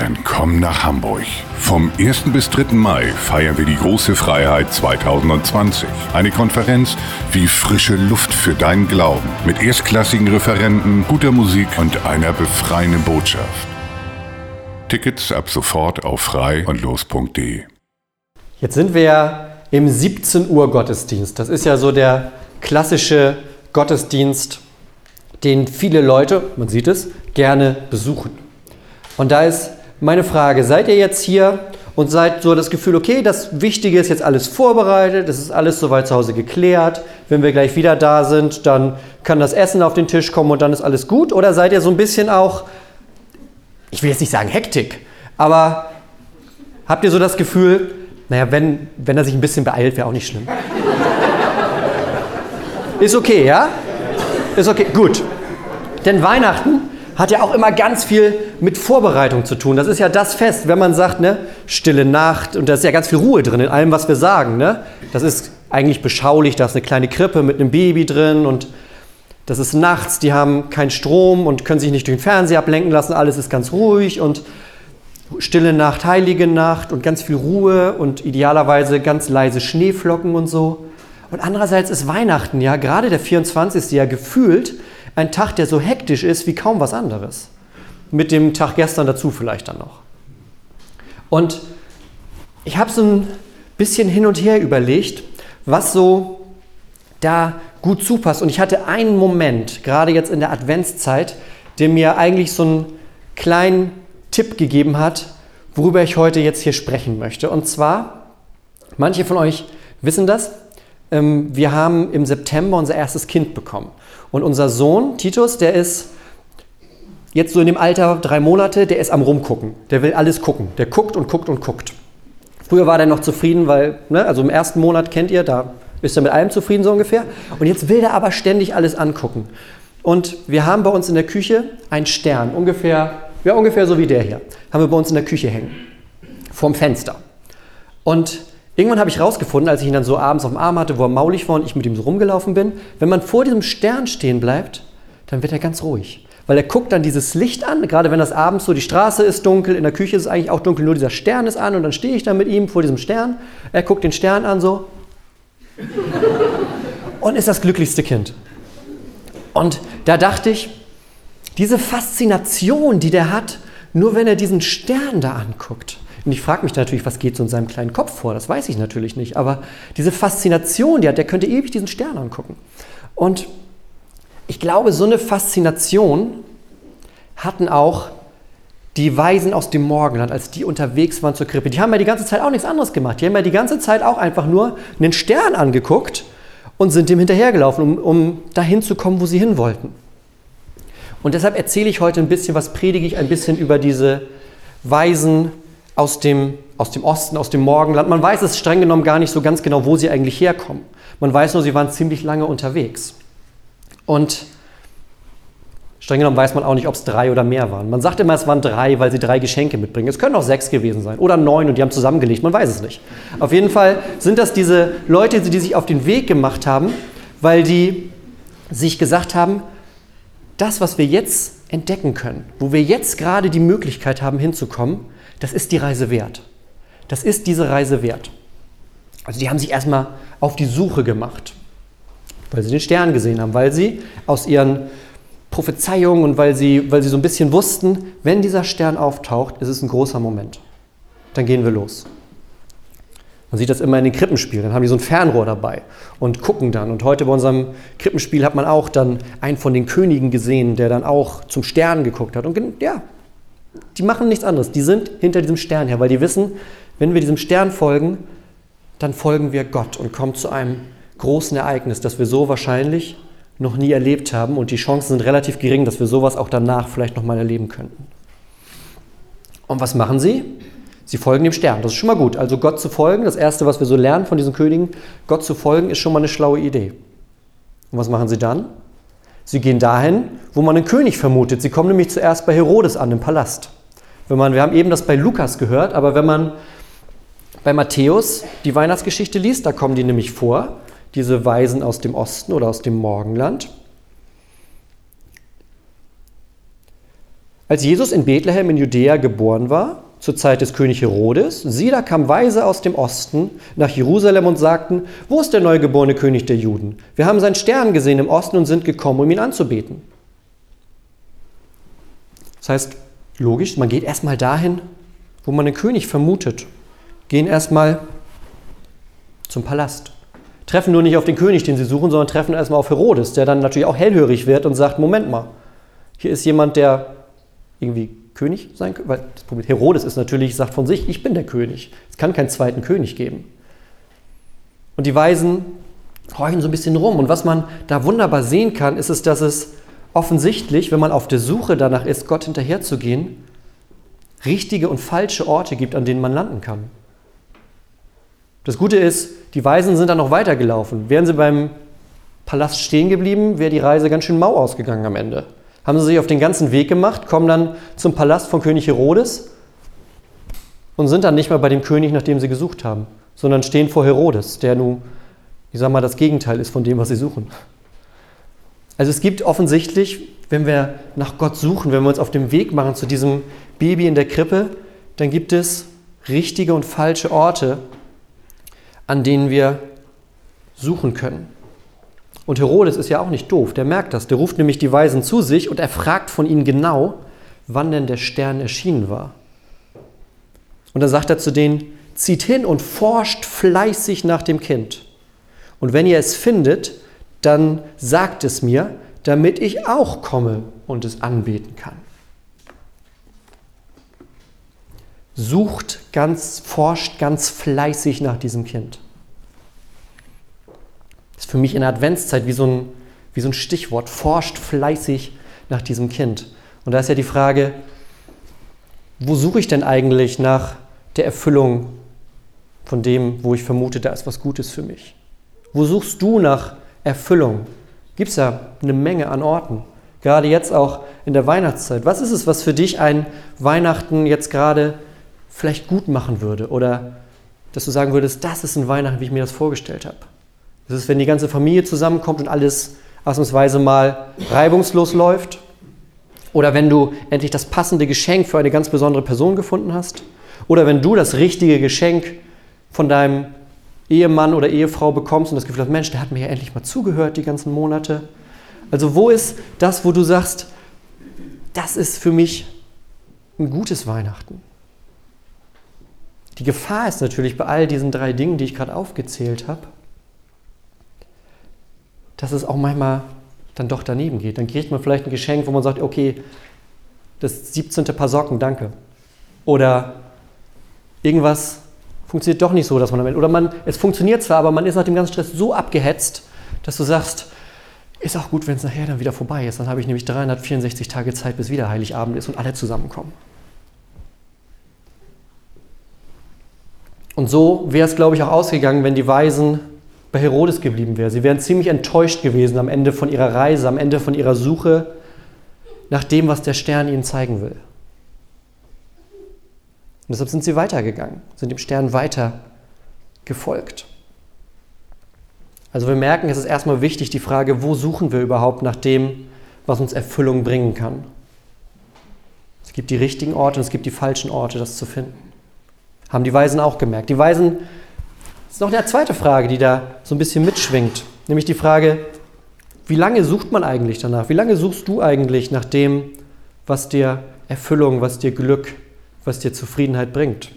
Dann komm nach Hamburg. Vom 1. bis 3. Mai feiern wir die große Freiheit 2020. Eine Konferenz wie frische Luft für deinen Glauben. Mit erstklassigen Referenten, guter Musik und einer befreienden Botschaft. Tickets ab sofort auf frei und los.de. Jetzt sind wir ja im 17 Uhr Gottesdienst. Das ist ja so der klassische Gottesdienst, den viele Leute, man sieht es, gerne besuchen. Und da ist meine Frage, seid ihr jetzt hier und seid so das Gefühl, okay, das Wichtige ist jetzt alles vorbereitet, es ist alles soweit zu Hause geklärt, wenn wir gleich wieder da sind, dann kann das Essen auf den Tisch kommen und dann ist alles gut? Oder seid ihr so ein bisschen auch, ich will jetzt nicht sagen Hektik, aber habt ihr so das Gefühl, naja, wenn, wenn er sich ein bisschen beeilt, wäre auch nicht schlimm. ist okay, ja? Ist okay, gut. Denn Weihnachten hat ja auch immer ganz viel mit Vorbereitung zu tun. Das ist ja das Fest, wenn man sagt, ne, stille Nacht und da ist ja ganz viel Ruhe drin in allem, was wir sagen. Ne? Das ist eigentlich beschaulich, da ist eine kleine Krippe mit einem Baby drin und das ist nachts, die haben keinen Strom und können sich nicht durch den Fernseher ablenken lassen, alles ist ganz ruhig und stille Nacht, heilige Nacht und ganz viel Ruhe und idealerweise ganz leise Schneeflocken und so. Und andererseits ist Weihnachten ja, gerade der 24. ja gefühlt ein Tag, der so hektisch ist wie kaum was anderes. Mit dem Tag gestern dazu vielleicht dann noch. Und ich habe so ein bisschen hin und her überlegt, was so da gut zupasst. Und ich hatte einen Moment, gerade jetzt in der Adventszeit, der mir eigentlich so einen kleinen Tipp gegeben hat, worüber ich heute jetzt hier sprechen möchte. Und zwar, manche von euch wissen das, ähm, wir haben im September unser erstes Kind bekommen. Und unser Sohn, Titus, der ist jetzt so in dem Alter drei Monate, der ist am Rumgucken. Der will alles gucken. Der guckt und guckt und guckt. Früher war der noch zufrieden, weil, ne, also im ersten Monat kennt ihr, da ist er mit allem zufrieden so ungefähr. Und jetzt will er aber ständig alles angucken. Und wir haben bei uns in der Küche einen Stern, ungefähr, ja, ungefähr so wie der hier, haben wir bei uns in der Küche hängen. Vorm Fenster. Und Irgendwann habe ich herausgefunden, als ich ihn dann so abends auf dem Arm hatte, wo er maulig war und ich mit ihm so rumgelaufen bin, wenn man vor diesem Stern stehen bleibt, dann wird er ganz ruhig. Weil er guckt dann dieses Licht an, gerade wenn das abends so, die Straße ist dunkel, in der Küche ist es eigentlich auch dunkel, nur dieser Stern ist an und dann stehe ich da mit ihm vor diesem Stern. Er guckt den Stern an so und ist das glücklichste Kind. Und da dachte ich, diese Faszination, die der hat, nur wenn er diesen Stern da anguckt, und ich frage mich natürlich, was geht so in seinem kleinen Kopf vor? Das weiß ich natürlich nicht. Aber diese Faszination, die hat, der könnte ewig diesen Stern angucken. Und ich glaube, so eine Faszination hatten auch die Weisen aus dem Morgenland, als die unterwegs waren zur Krippe. Die haben ja die ganze Zeit auch nichts anderes gemacht. Die haben ja die ganze Zeit auch einfach nur einen Stern angeguckt und sind dem hinterhergelaufen, um, um dahin zu kommen, wo sie hin wollten. Und deshalb erzähle ich heute ein bisschen, was predige ich ein bisschen über diese Weisen aus dem, aus dem Osten, aus dem Morgenland. Man weiß es streng genommen gar nicht so ganz genau, wo sie eigentlich herkommen. Man weiß nur, sie waren ziemlich lange unterwegs. Und streng genommen weiß man auch nicht, ob es drei oder mehr waren. Man sagt immer, es waren drei, weil sie drei Geschenke mitbringen. Es können auch sechs gewesen sein oder neun und die haben zusammengelegt. Man weiß es nicht. Auf jeden Fall sind das diese Leute, die sich auf den Weg gemacht haben, weil die sich gesagt haben, das, was wir jetzt entdecken können, wo wir jetzt gerade die Möglichkeit haben hinzukommen, das ist die Reise wert. Das ist diese Reise wert. Also die haben sich erstmal auf die Suche gemacht, weil sie den Stern gesehen haben, weil sie aus ihren Prophezeiungen und weil sie, weil sie so ein bisschen wussten, wenn dieser Stern auftaucht, ist es ein großer Moment. Dann gehen wir los. Man sieht das immer in den Krippenspielen. Dann haben die so ein Fernrohr dabei und gucken dann. Und heute bei unserem Krippenspiel hat man auch dann einen von den Königen gesehen, der dann auch zum Stern geguckt hat. Und ja, die machen nichts anderes. Die sind hinter diesem Stern her, weil die wissen, wenn wir diesem Stern folgen, dann folgen wir Gott und kommen zu einem großen Ereignis, das wir so wahrscheinlich noch nie erlebt haben. Und die Chancen sind relativ gering, dass wir sowas auch danach vielleicht nochmal erleben könnten. Und was machen sie? Sie folgen dem Stern. Das ist schon mal gut. Also Gott zu folgen, das Erste, was wir so lernen von diesen Königen, Gott zu folgen, ist schon mal eine schlaue Idee. Und was machen sie dann? Sie gehen dahin, wo man einen König vermutet. Sie kommen nämlich zuerst bei Herodes an, im Palast. Wenn man, wir haben eben das bei Lukas gehört, aber wenn man bei Matthäus die Weihnachtsgeschichte liest, da kommen die nämlich vor, diese Weisen aus dem Osten oder aus dem Morgenland. Als Jesus in Bethlehem in Judäa geboren war, zur Zeit des König Herodes. Sie, da kamen Weise aus dem Osten nach Jerusalem und sagten, wo ist der neugeborene König der Juden? Wir haben seinen Stern gesehen im Osten und sind gekommen, um ihn anzubeten. Das heißt, logisch, man geht erstmal dahin, wo man den König vermutet. Gehen erstmal zum Palast. Treffen nur nicht auf den König, den sie suchen, sondern treffen erstmal auf Herodes, der dann natürlich auch hellhörig wird und sagt, Moment mal, hier ist jemand, der irgendwie König sein können? Weil das Problem, Herodes ist natürlich, sagt von sich, ich bin der König. Es kann keinen zweiten König geben. Und die Weisen horchen so ein bisschen rum. Und was man da wunderbar sehen kann, ist es, dass es offensichtlich, wenn man auf der Suche danach ist, Gott hinterherzugehen, richtige und falsche Orte gibt, an denen man landen kann. Das Gute ist, die Weisen sind dann noch weitergelaufen. Wären sie beim Palast stehen geblieben, wäre die Reise ganz schön mau ausgegangen am Ende haben sie sich auf den ganzen Weg gemacht, kommen dann zum Palast von König Herodes und sind dann nicht mehr bei dem König, nach dem sie gesucht haben, sondern stehen vor Herodes, der nun, ich sag mal, das Gegenteil ist von dem, was sie suchen. Also es gibt offensichtlich, wenn wir nach Gott suchen, wenn wir uns auf dem Weg machen zu diesem Baby in der Krippe, dann gibt es richtige und falsche Orte, an denen wir suchen können. Und Herodes ist ja auch nicht doof, der merkt das. Der ruft nämlich die Weisen zu sich und er fragt von ihnen genau, wann denn der Stern erschienen war. Und dann sagt er zu denen, zieht hin und forscht fleißig nach dem Kind. Und wenn ihr es findet, dann sagt es mir, damit ich auch komme und es anbeten kann. Sucht ganz, forscht ganz fleißig nach diesem Kind für mich in der Adventszeit wie so, ein, wie so ein Stichwort. Forscht fleißig nach diesem Kind. Und da ist ja die Frage, wo suche ich denn eigentlich nach der Erfüllung von dem, wo ich vermute, da ist was Gutes für mich? Wo suchst du nach Erfüllung? Gibt es ja eine Menge an Orten. Gerade jetzt auch in der Weihnachtszeit. Was ist es, was für dich ein Weihnachten jetzt gerade vielleicht gut machen würde? Oder dass du sagen würdest, das ist ein Weihnachten, wie ich mir das vorgestellt habe? Das ist, wenn die ganze Familie zusammenkommt und alles ausnahmsweise mal reibungslos läuft. Oder wenn du endlich das passende Geschenk für eine ganz besondere Person gefunden hast. Oder wenn du das richtige Geschenk von deinem Ehemann oder Ehefrau bekommst und das Gefühl hast, Mensch, der hat mir ja endlich mal zugehört die ganzen Monate. Also wo ist das, wo du sagst, das ist für mich ein gutes Weihnachten? Die Gefahr ist natürlich bei all diesen drei Dingen, die ich gerade aufgezählt habe, dass es auch manchmal dann doch daneben geht. Dann kriegt man vielleicht ein Geschenk, wo man sagt, okay, das 17. Paar Socken, danke. Oder irgendwas funktioniert doch nicht so, dass man damit, oder man, es funktioniert zwar, aber man ist nach dem ganzen Stress so abgehetzt, dass du sagst, ist auch gut, wenn es nachher dann wieder vorbei ist. Dann habe ich nämlich 364 Tage Zeit, bis wieder Heiligabend ist und alle zusammenkommen. Und so wäre es, glaube ich, auch ausgegangen, wenn die Weisen bei Herodes geblieben wäre. Sie wären ziemlich enttäuscht gewesen am Ende von ihrer Reise, am Ende von ihrer Suche nach dem, was der Stern ihnen zeigen will. Und deshalb sind sie weitergegangen, sind dem Stern weiter gefolgt. Also wir merken, es ist erstmal wichtig die Frage, wo suchen wir überhaupt nach dem, was uns Erfüllung bringen kann. Es gibt die richtigen Orte und es gibt die falschen Orte, das zu finden. Haben die Weisen auch gemerkt. Die Weisen das ist noch eine zweite Frage, die da so ein bisschen mitschwingt, nämlich die Frage, wie lange sucht man eigentlich danach? Wie lange suchst du eigentlich nach dem, was dir Erfüllung, was dir Glück, was dir Zufriedenheit bringt?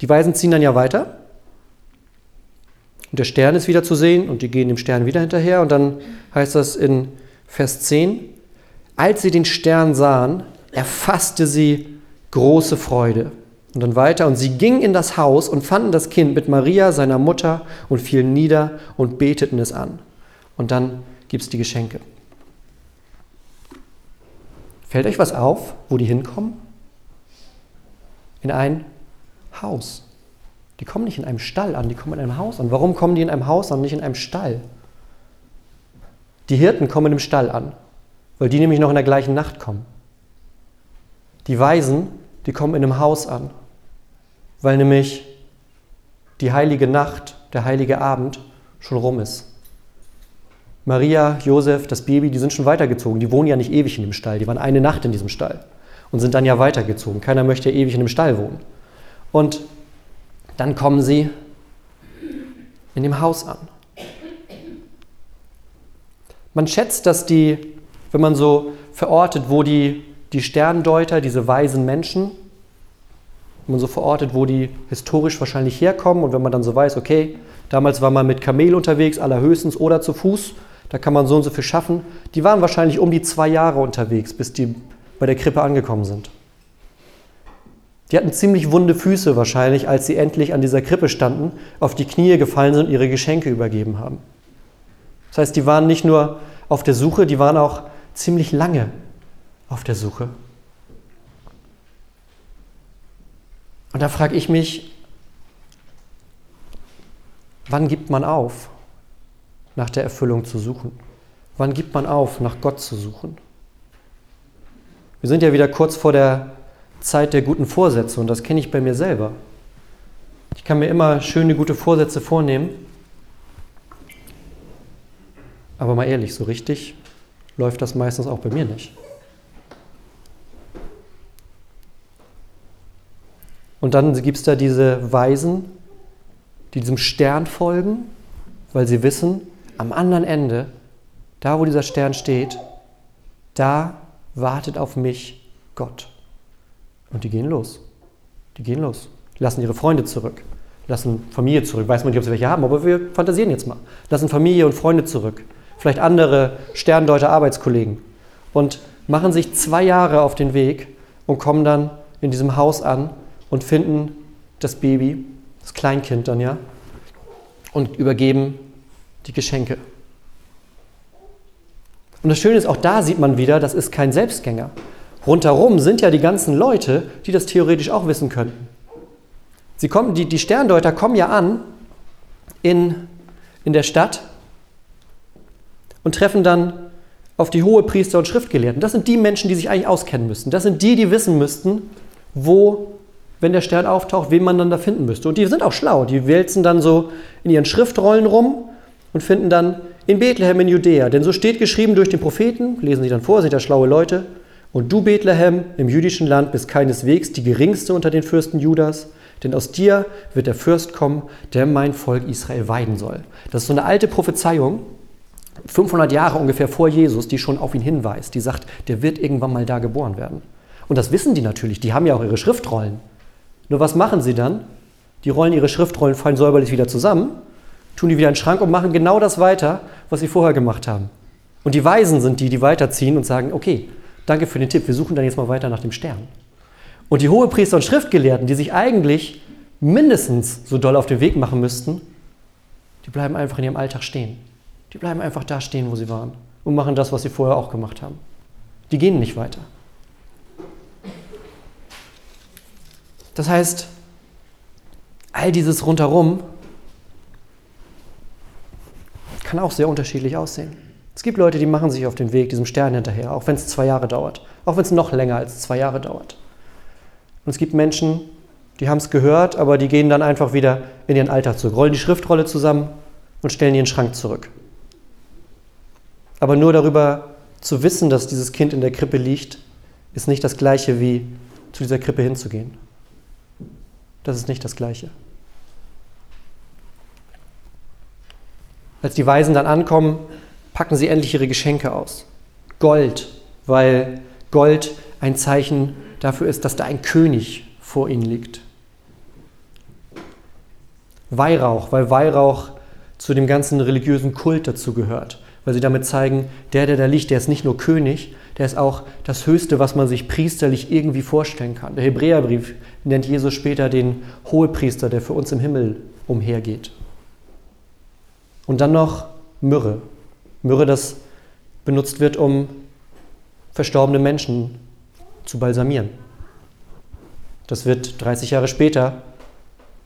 Die Weisen ziehen dann ja weiter. Und der Stern ist wieder zu sehen und die gehen dem Stern wieder hinterher. Und dann heißt das in Vers 10, als sie den Stern sahen, erfasste sie große Freude. Und dann weiter, und sie gingen in das Haus und fanden das Kind mit Maria, seiner Mutter, und fielen nieder und beteten es an. Und dann gibt es die Geschenke. Fällt euch was auf, wo die hinkommen? In ein Haus. Die kommen nicht in einem Stall an, die kommen in einem Haus an. Warum kommen die in einem Haus an, nicht in einem Stall? Die Hirten kommen im Stall an, weil die nämlich noch in der gleichen Nacht kommen. Die Weisen, die kommen in einem Haus an, weil nämlich die heilige Nacht, der heilige Abend schon rum ist. Maria, Josef, das Baby, die sind schon weitergezogen. Die wohnen ja nicht ewig in dem Stall. Die waren eine Nacht in diesem Stall und sind dann ja weitergezogen. Keiner möchte ja ewig in dem Stall wohnen. Und dann kommen sie in dem Haus an. Man schätzt, dass die, wenn man so verortet, wo die, die Sterndeuter, diese weisen Menschen, man so verortet, wo die historisch wahrscheinlich herkommen und wenn man dann so weiß, okay, damals war man mit Kamel unterwegs, allerhöchstens oder zu Fuß, da kann man so und so viel schaffen, die waren wahrscheinlich um die zwei Jahre unterwegs, bis die bei der Krippe angekommen sind. Die hatten ziemlich wunde Füße wahrscheinlich, als sie endlich an dieser Krippe standen, auf die Knie gefallen sind und ihre Geschenke übergeben haben. Das heißt, die waren nicht nur auf der Suche, die waren auch ziemlich lange auf der Suche. Und da frage ich mich, wann gibt man auf, nach der Erfüllung zu suchen? Wann gibt man auf, nach Gott zu suchen? Wir sind ja wieder kurz vor der Zeit der guten Vorsätze und das kenne ich bei mir selber. Ich kann mir immer schöne gute Vorsätze vornehmen, aber mal ehrlich, so richtig läuft das meistens auch bei mir nicht. Und dann gibt es da diese Weisen, die diesem Stern folgen, weil sie wissen, am anderen Ende, da wo dieser Stern steht, da wartet auf mich Gott. Und die gehen los. Die gehen los. Lassen ihre Freunde zurück, lassen Familie zurück. Weiß man nicht, ob sie welche haben, aber wir fantasieren jetzt mal. Lassen Familie und Freunde zurück. Vielleicht andere Sterndeuter Arbeitskollegen. Und machen sich zwei Jahre auf den Weg und kommen dann in diesem Haus an und finden das Baby, das Kleinkind dann ja, und übergeben die Geschenke. Und das Schöne ist, auch da sieht man wieder, das ist kein Selbstgänger. Rundherum sind ja die ganzen Leute, die das theoretisch auch wissen könnten. Sie kommen, die, die Sterndeuter kommen ja an in, in der Stadt und treffen dann auf die hohe Priester und Schriftgelehrten. Das sind die Menschen, die sich eigentlich auskennen müssten. Das sind die, die wissen müssten, wo, wenn der Stern auftaucht, wen man dann da finden müsste. Und die sind auch schlau. Die wälzen dann so in ihren Schriftrollen rum und finden dann in Bethlehem in Judäa. Denn so steht geschrieben durch den Propheten, lesen sie dann vor, sind ja schlaue Leute. Und du, Bethlehem, im jüdischen Land bist keineswegs die geringste unter den Fürsten Judas, denn aus dir wird der Fürst kommen, der mein Volk Israel weiden soll. Das ist so eine alte Prophezeiung, 500 Jahre ungefähr vor Jesus, die schon auf ihn hinweist. Die sagt, der wird irgendwann mal da geboren werden. Und das wissen die natürlich, die haben ja auch ihre Schriftrollen. Nur was machen sie dann? Die rollen ihre Schriftrollen fein säuberlich wieder zusammen, tun die wieder in den Schrank und machen genau das weiter, was sie vorher gemacht haben. Und die Weisen sind die, die weiterziehen und sagen, okay, Danke für den Tipp. Wir suchen dann jetzt mal weiter nach dem Stern. Und die Hohepriester und Schriftgelehrten, die sich eigentlich mindestens so doll auf den Weg machen müssten, die bleiben einfach in ihrem Alltag stehen. Die bleiben einfach da stehen, wo sie waren und machen das, was sie vorher auch gemacht haben. Die gehen nicht weiter. Das heißt, all dieses rundherum kann auch sehr unterschiedlich aussehen. Es gibt Leute, die machen sich auf den Weg diesem Stern hinterher, auch wenn es zwei Jahre dauert, auch wenn es noch länger als zwei Jahre dauert. Und es gibt Menschen, die haben es gehört, aber die gehen dann einfach wieder in ihren Alltag zurück, rollen die Schriftrolle zusammen und stellen ihren Schrank zurück. Aber nur darüber zu wissen, dass dieses Kind in der Krippe liegt, ist nicht das gleiche wie zu dieser Krippe hinzugehen. Das ist nicht das gleiche. Als die Weisen dann ankommen, packen sie endlich ihre Geschenke aus. Gold, weil Gold ein Zeichen dafür ist, dass da ein König vor ihnen liegt. Weihrauch, weil Weihrauch zu dem ganzen religiösen Kult dazu gehört. Weil sie damit zeigen, der, der da liegt, der ist nicht nur König, der ist auch das Höchste, was man sich priesterlich irgendwie vorstellen kann. Der Hebräerbrief nennt Jesus später den Hohepriester, der für uns im Himmel umhergeht. Und dann noch Myrrhe. Myrrhe, das benutzt wird, um verstorbene Menschen zu balsamieren. Das wird 30 Jahre später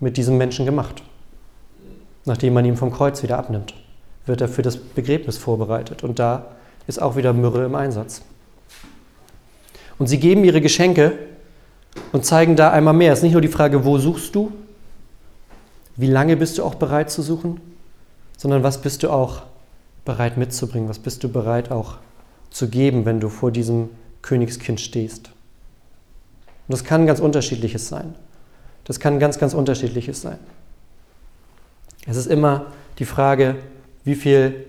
mit diesem Menschen gemacht. Nachdem man ihn vom Kreuz wieder abnimmt, wird er für das Begräbnis vorbereitet. Und da ist auch wieder Myrrhe im Einsatz. Und sie geben ihre Geschenke und zeigen da einmal mehr. Es ist nicht nur die Frage, wo suchst du, wie lange bist du auch bereit zu suchen, sondern was bist du auch bereit mitzubringen, was bist du bereit auch zu geben, wenn du vor diesem Königskind stehst. Und das kann ganz unterschiedliches sein. Das kann ganz, ganz unterschiedliches sein. Es ist immer die Frage, wie viel,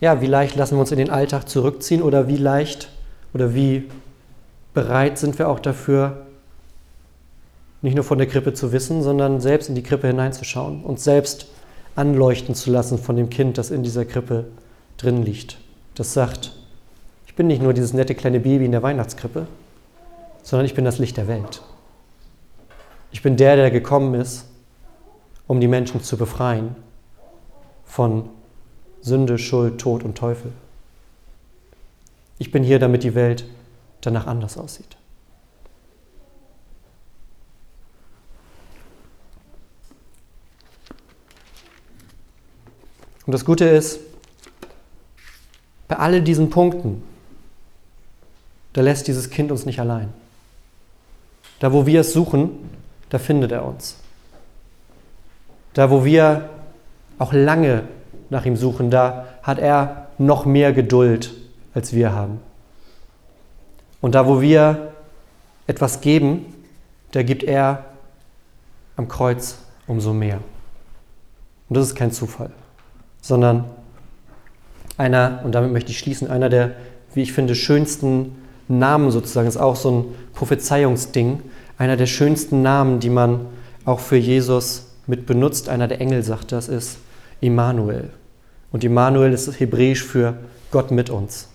ja, wie leicht lassen wir uns in den Alltag zurückziehen oder wie leicht oder wie bereit sind wir auch dafür, nicht nur von der Krippe zu wissen, sondern selbst in die Krippe hineinzuschauen, uns selbst anleuchten zu lassen von dem Kind, das in dieser Krippe drin liegt. Das sagt, ich bin nicht nur dieses nette kleine Baby in der Weihnachtskrippe, sondern ich bin das Licht der Welt. Ich bin der, der gekommen ist, um die Menschen zu befreien von Sünde, Schuld, Tod und Teufel. Ich bin hier, damit die Welt danach anders aussieht. Und das Gute ist, bei all diesen Punkten, da lässt dieses Kind uns nicht allein. Da, wo wir es suchen, da findet er uns. Da, wo wir auch lange nach ihm suchen, da hat er noch mehr Geduld, als wir haben. Und da, wo wir etwas geben, da gibt er am Kreuz umso mehr. Und das ist kein Zufall, sondern einer, und damit möchte ich schließen, einer der, wie ich finde, schönsten Namen sozusagen, ist auch so ein Prophezeiungsding, einer der schönsten Namen, die man auch für Jesus mit benutzt. Einer der Engel sagt, das ist Immanuel. Und Immanuel ist hebräisch für Gott mit uns.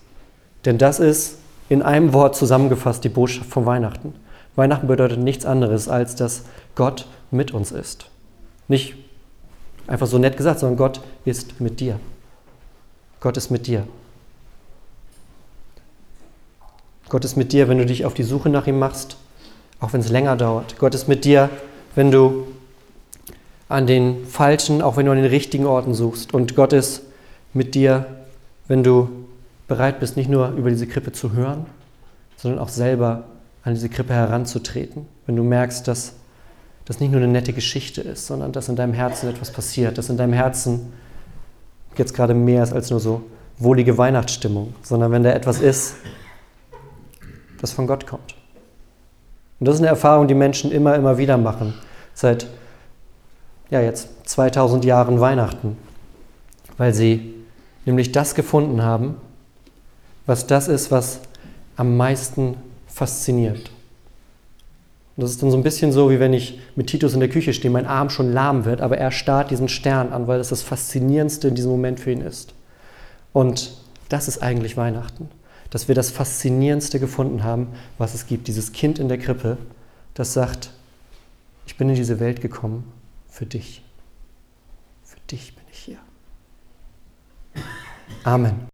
Denn das ist in einem Wort zusammengefasst die Botschaft von Weihnachten. Weihnachten bedeutet nichts anderes, als dass Gott mit uns ist. Nicht einfach so nett gesagt, sondern Gott ist mit dir. Gott ist mit dir. Gott ist mit dir, wenn du dich auf die Suche nach ihm machst, auch wenn es länger dauert. Gott ist mit dir, wenn du an den falschen, auch wenn du an den richtigen Orten suchst. Und Gott ist mit dir, wenn du bereit bist, nicht nur über diese Krippe zu hören, sondern auch selber an diese Krippe heranzutreten. Wenn du merkst, dass das nicht nur eine nette Geschichte ist, sondern dass in deinem Herzen etwas passiert, dass in deinem Herzen jetzt gerade mehr ist als nur so wohlige Weihnachtsstimmung, sondern wenn da etwas ist, das von Gott kommt. Und das ist eine Erfahrung, die Menschen immer, immer wieder machen. Seit ja, jetzt 2000 Jahren Weihnachten. Weil sie nämlich das gefunden haben, was das ist, was am meisten fasziniert. Und das ist dann so ein bisschen so, wie wenn ich mit Titus in der Küche stehe, mein Arm schon lahm wird, aber er starrt diesen Stern an, weil das das Faszinierendste in diesem Moment für ihn ist. Und das ist eigentlich Weihnachten dass wir das Faszinierendste gefunden haben, was es gibt. Dieses Kind in der Krippe, das sagt, ich bin in diese Welt gekommen für dich. Für dich bin ich hier. Amen.